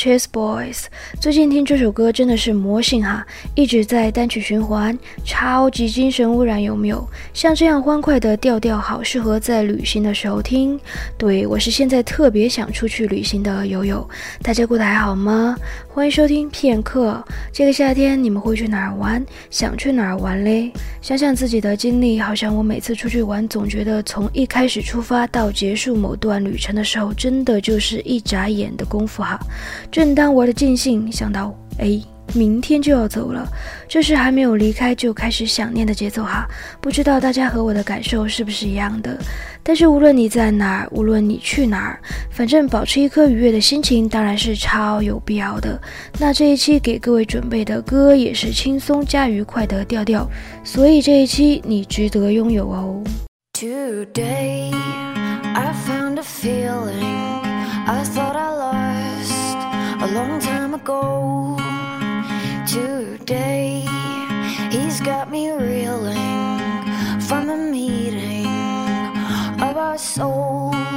Chase Boys，最近听这首歌真的是魔性哈，一直在单曲循环，超级精神污染，有没有？像这样欢快的调调，好适合在旅行的时候听。对我是现在特别想出去旅行的友友，大家过得还好吗？欢迎收听片刻。这个夏天你们会去哪儿玩？想去哪儿玩嘞？想想自己的经历，好像我每次出去玩，总觉得从一开始出发到结束某段旅程的时候，真的就是一眨眼的功夫哈。正当玩的尽兴，想到哎，明天就要走了，这是还没有离开就开始想念的节奏哈。不知道大家和我的感受是不是一样的？但是无论你在哪儿，无论你去哪儿，反正保持一颗愉悦的心情当然是超有必要的。那这一期给各位准备的歌也是轻松加愉快的调调，所以这一期你值得拥有哦。Today I found a feeling I thought I long time ago. Today he's got me reeling from the meeting of our souls.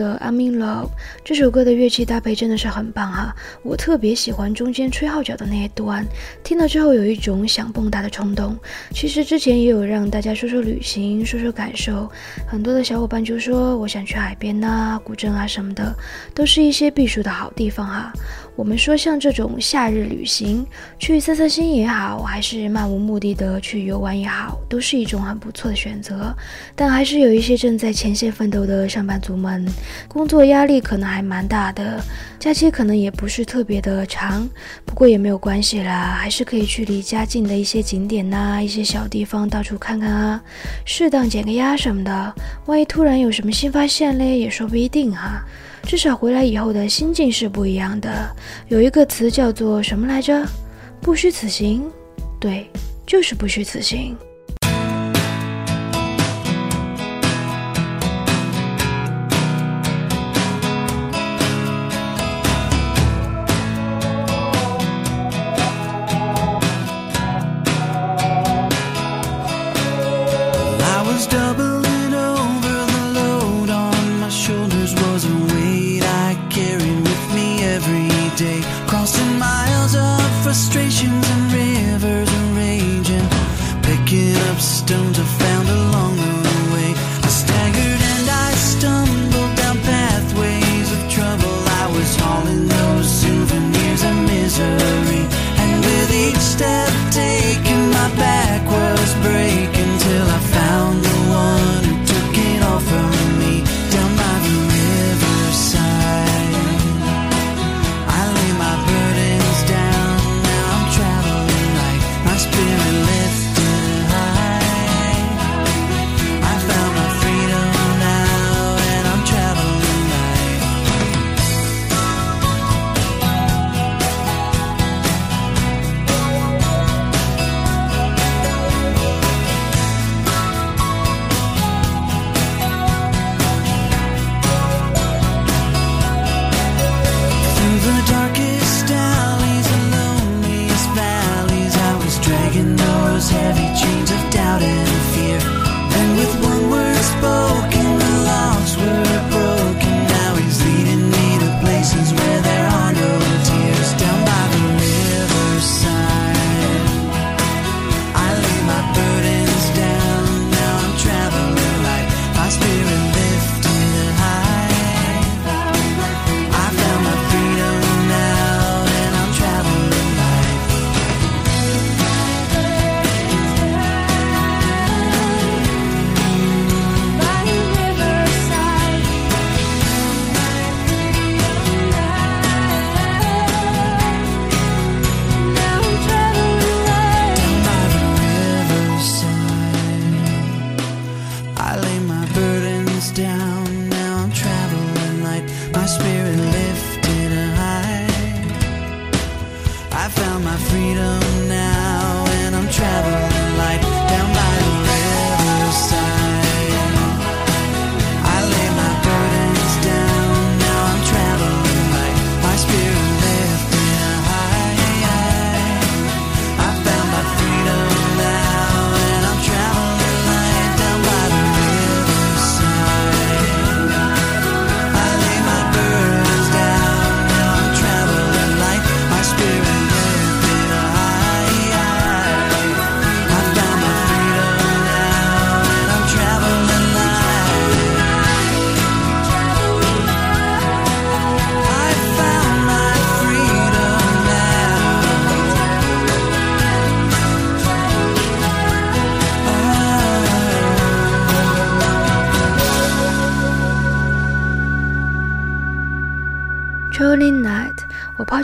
的《I'm in Love》这首歌的乐器搭配真的是很棒哈，我特别喜欢中间吹号角的那一段，听了之后有一种想蹦跶的冲动。其实之前也有让大家说说旅行，说说感受，很多的小伙伴就说我想去海边呐、古镇啊什么的，都是一些避暑的好地方哈。我们说像这种夏日旅行，去散散心也好，还是漫无目的的去游玩也好，都是一种很不错的选择。但还是有一些正在前线奋斗的上班族们。工作压力可能还蛮大的，假期可能也不是特别的长，不过也没有关系啦，还是可以去离家近的一些景点呐，一些小地方到处看看啊，适当减个压什么的。万一突然有什么新发现嘞，也说不一定哈。至少回来以后的心境是不一样的。有一个词叫做什么来着？不虚此行。对，就是不虚此行。stones of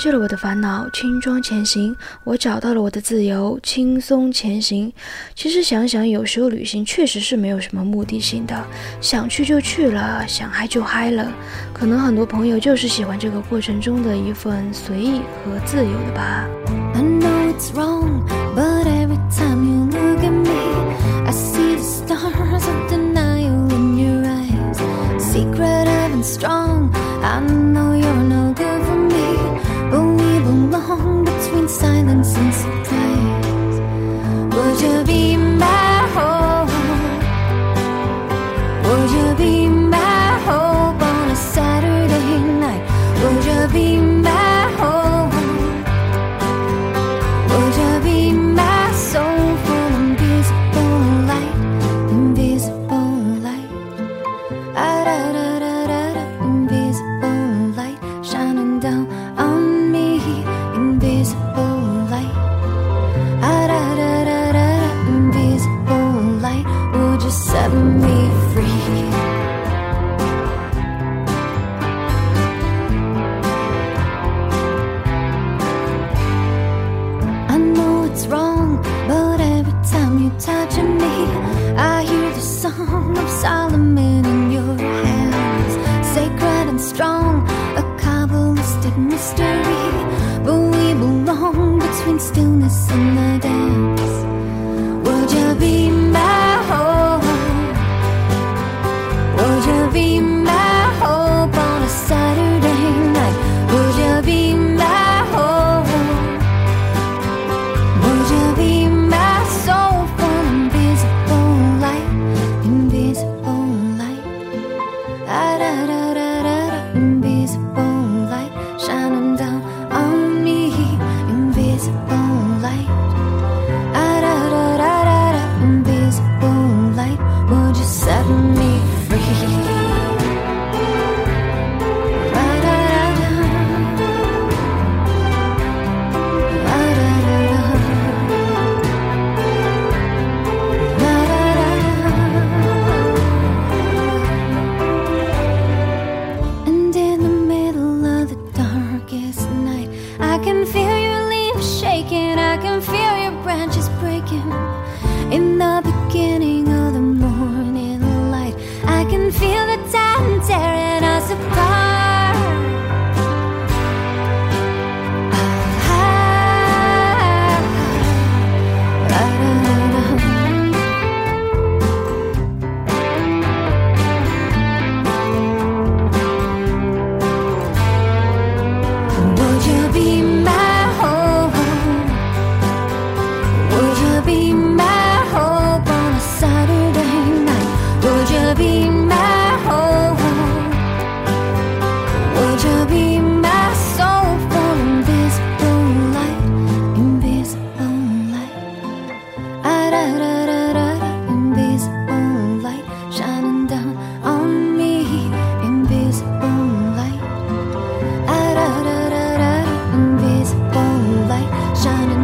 去了我的烦恼，轻装前行。我找到了我的自由，轻松前行。其实想想，有时候旅行确实是没有什么目的性的，想去就去了，想嗨就嗨了。可能很多朋友就是喜欢这个过程中的一份随意和自由的吧。I know it's wrong, Solomon in your hands. Sacred and strong, a Kabbalistic mystery. But we belong between stillness and shining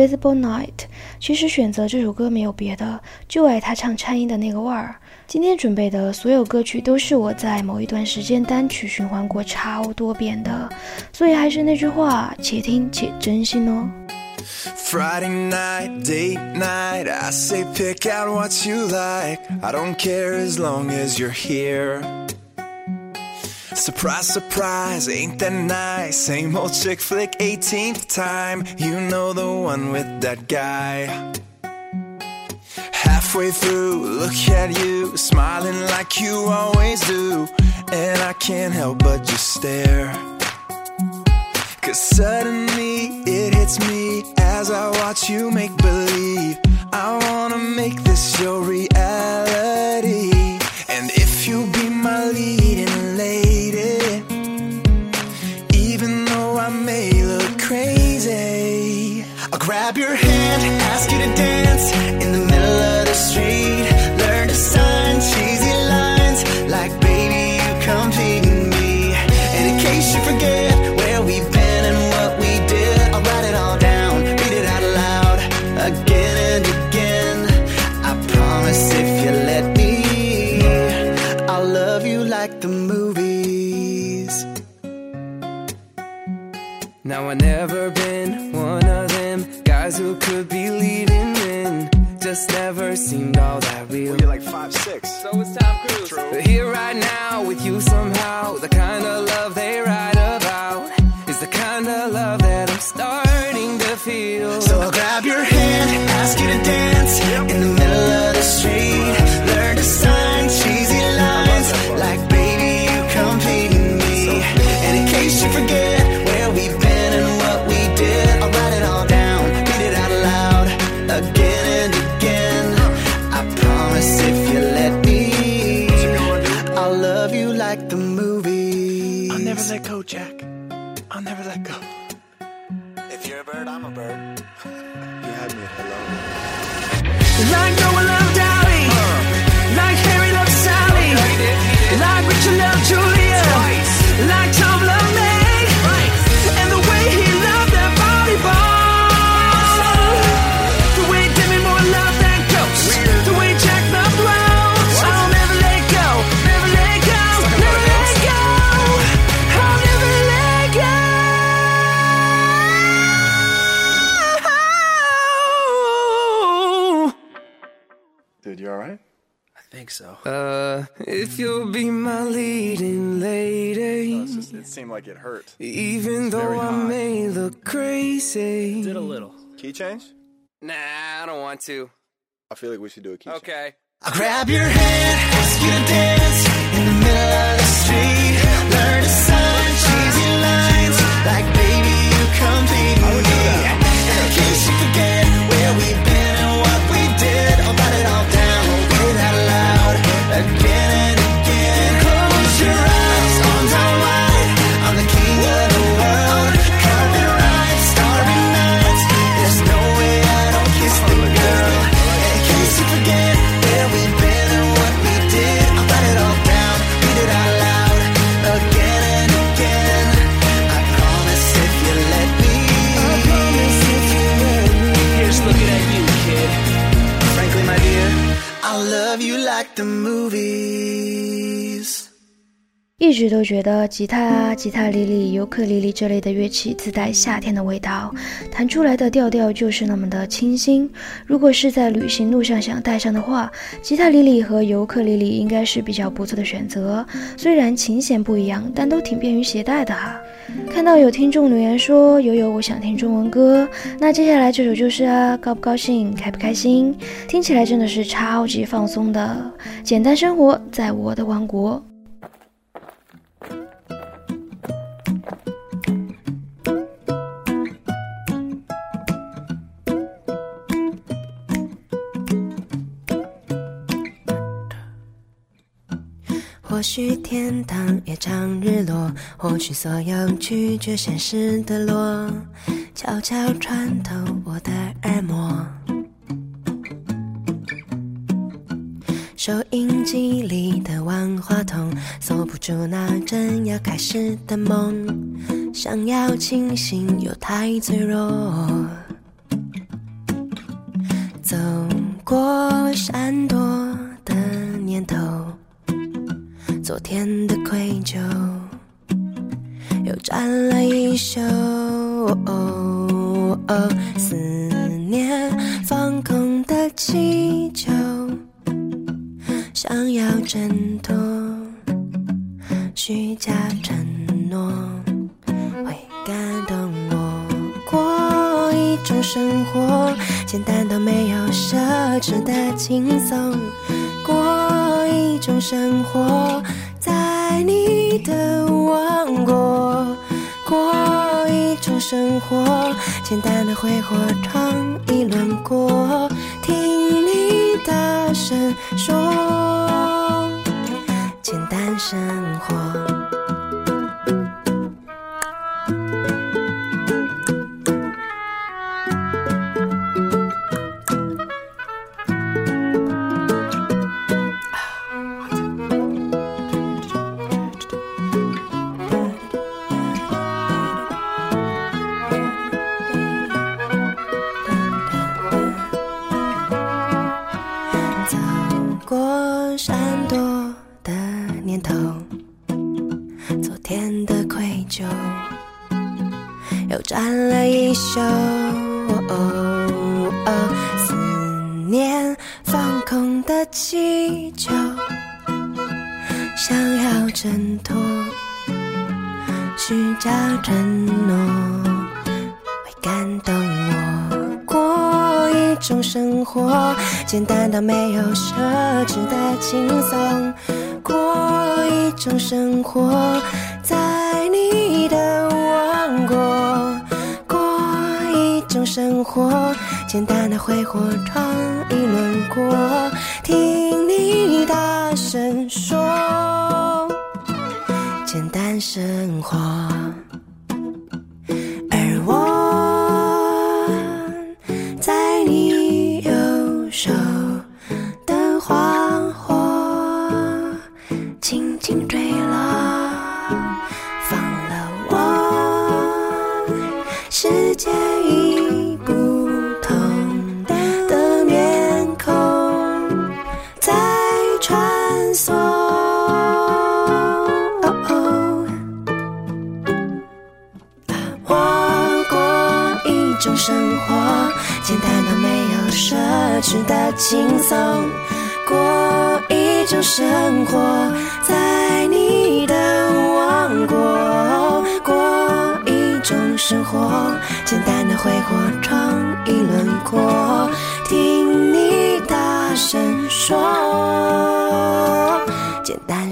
Invisible Night，其实选择这首歌没有别的，就爱他唱颤音的那个味儿。今天准备的所有歌曲都是我在某一段时间单曲循环过超多遍的，所以还是那句话，且听且珍惜哦。Friday night, date night. I say pick out what you like. I don't care as long as you're here. Surprise, surprise, ain't that nice? Same old chick flick, 18th time. You know the one with that guy. Halfway through, look at you, smiling like you always do. And I can't help but just stare. Cause suddenly it hits me as I watch you make believe. I wanna make this your reality. Now I never been Just never seemed all that real. You're like five six. So it's Tom Cruise. But here right now with you somehow, the kind of love they write about is the kind of love that I'm starting to feel. So I'll grab your hand, ask you to gonna dance in the middle of the street. Jack. I'll never let go. If you're a bird, I'm a bird. Think so. Uh, if you'll be my leading lady, It's just, it seemed like it hurt. even It's though very I hot. may look crazy. Did a little. Key change? Nah, I don't want to. I feel like we should do a key change. Okay. I'll grab your hand, ask you to dance in the middle of the street. Learn to sign cheesy lines like like the movies. 一直都觉得吉他啊、吉他里里、尤克里里这类的乐器自带夏天的味道，弹出来的调调就是那么的清新。如果是在旅行路上想带上的话，吉他里里和尤克里里应该是比较不错的选择。虽然琴弦不一样，但都挺便于携带的哈。看到有听众留言说悠悠，我想听中文歌，那接下来这首就是啊，高不高兴，开不开心？听起来真的是超级放松的，简单生活在我的王国。或许天堂也常日落，或许所有拒绝现实的落，悄悄穿透我的耳膜。收音机里的万花筒，锁不住那正要开始的梦，想要清醒又太脆弱。走过闪躲天的愧疚，又沾了一宿。思念放空的气球，想要挣脱虚假承诺，会感动我。过一种生活，简单到没有奢侈的轻松。过一种生活，在你的王国。过一种生活，简单的挥霍闯一轮过，听你大声说，轻松，过一种生活，在你的王国，过一种生活，简单的挥霍闯一轮过，听你大声说，简单生活。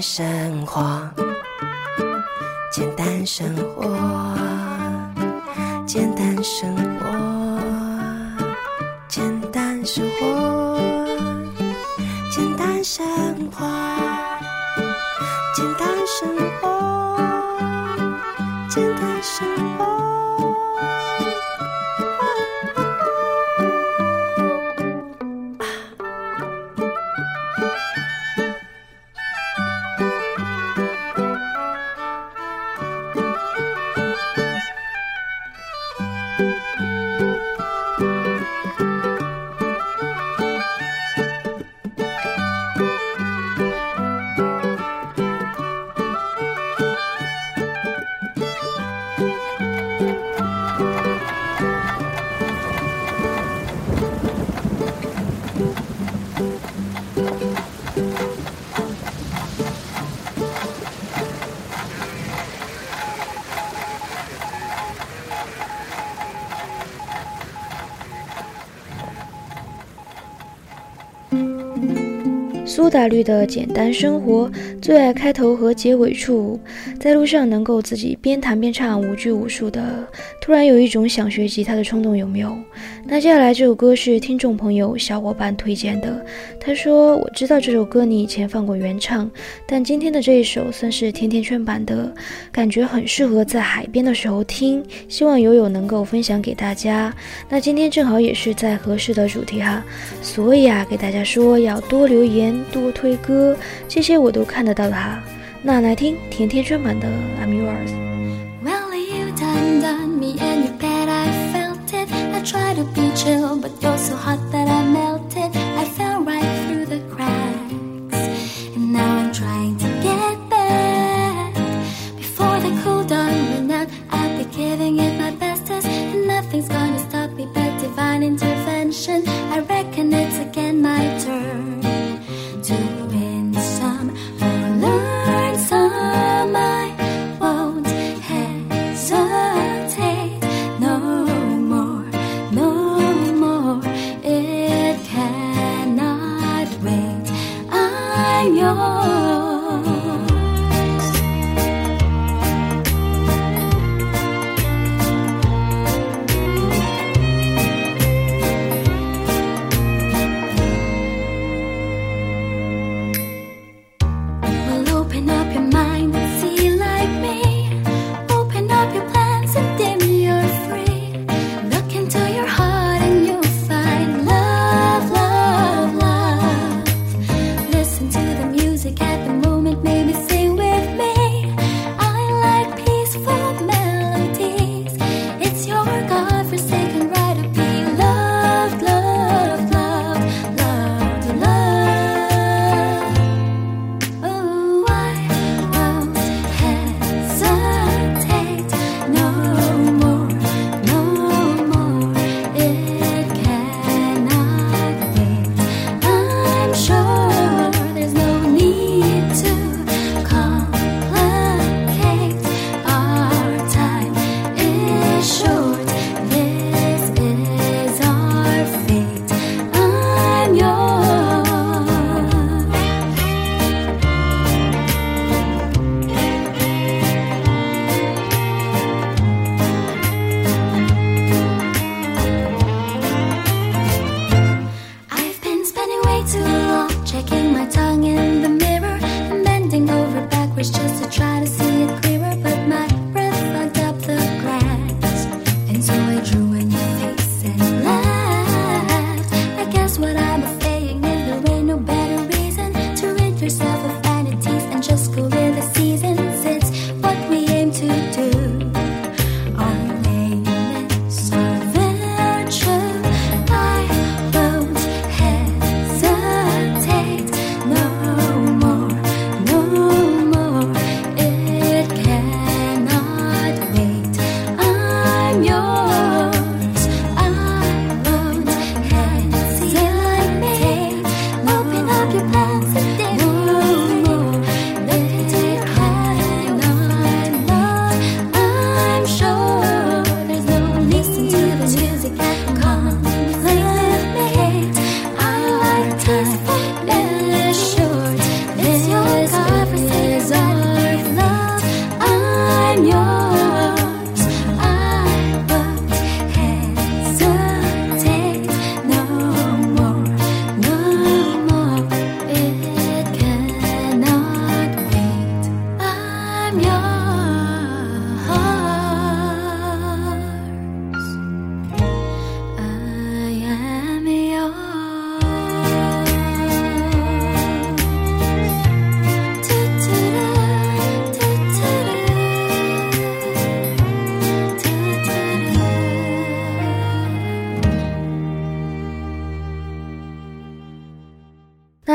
生活。简单生活，简单生活，简单生活，简单生活，苏打绿的简单生活，最爱开头和结尾处，在路上能够自己边弹边唱，无拘无束的，突然有一种想学吉他的冲动，有没有？那接下来这首歌是听众朋友小伙伴推荐的，他说我知道这首歌你以前放过原唱，但今天的这一首算是甜甜圈版的，感觉很适合在海边的时候听，希望友友能够分享给大家。那今天正好也是在合适的主题哈，所以啊，给大家说要多留言、多推歌，这些我都看得到的哈。那来听甜甜圈版的《I'm Yours》。 Well, you done done me and you bet I felt it. I tried to be chill, but you're so hot that I melted. I fell right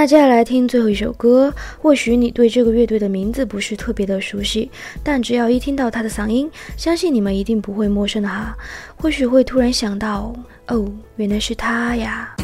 接下来听最后一首歌，或许你对这个乐队的名字不是特别的熟悉，但只要一听到他的嗓音，相信你们一定不会陌生的哈。或许会突然想到，哦，原来是他呀。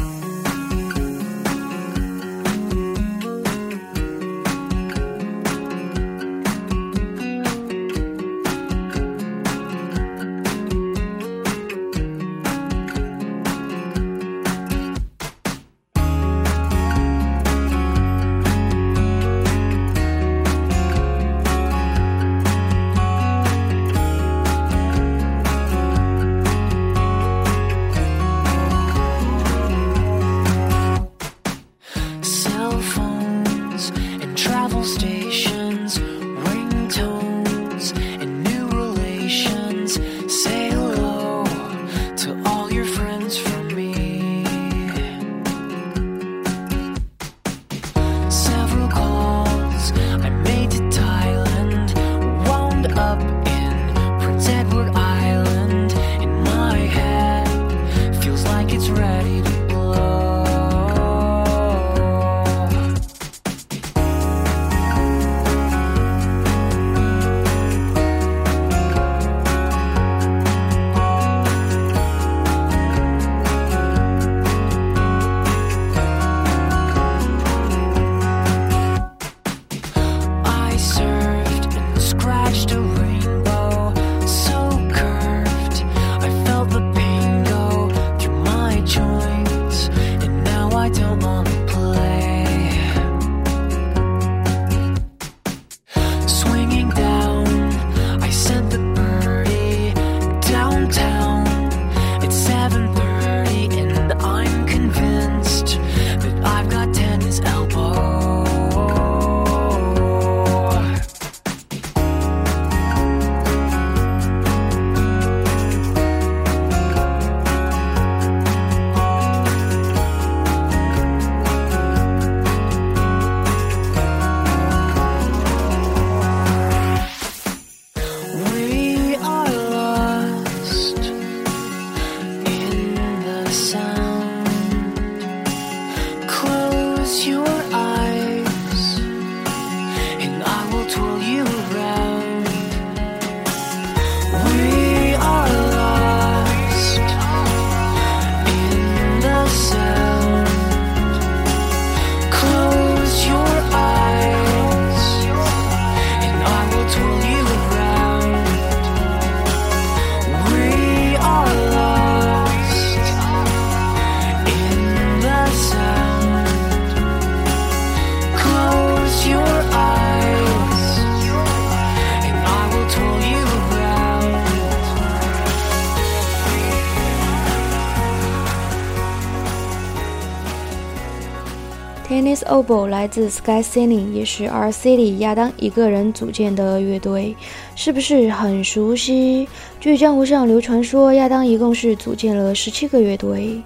Obo 来自 Sky Singing，也是 RC 里亚当一个人组建的乐队，是不是很熟悉？据江湖上流传说，亚当一共是组建了十七个乐队。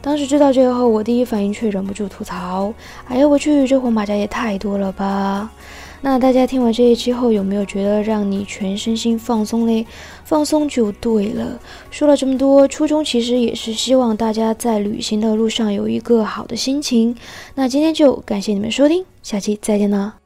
当时知道这个后，我第一反应却忍不住吐槽：“哎呀，我去，这黄马甲也太多了吧！”那大家听完这一期后，有没有觉得让你全身心放松嘞？放松就对了。说了这么多，初衷其实也是希望大家在旅行的路上有一个好的心情。那今天就感谢你们收听，下期再见啦！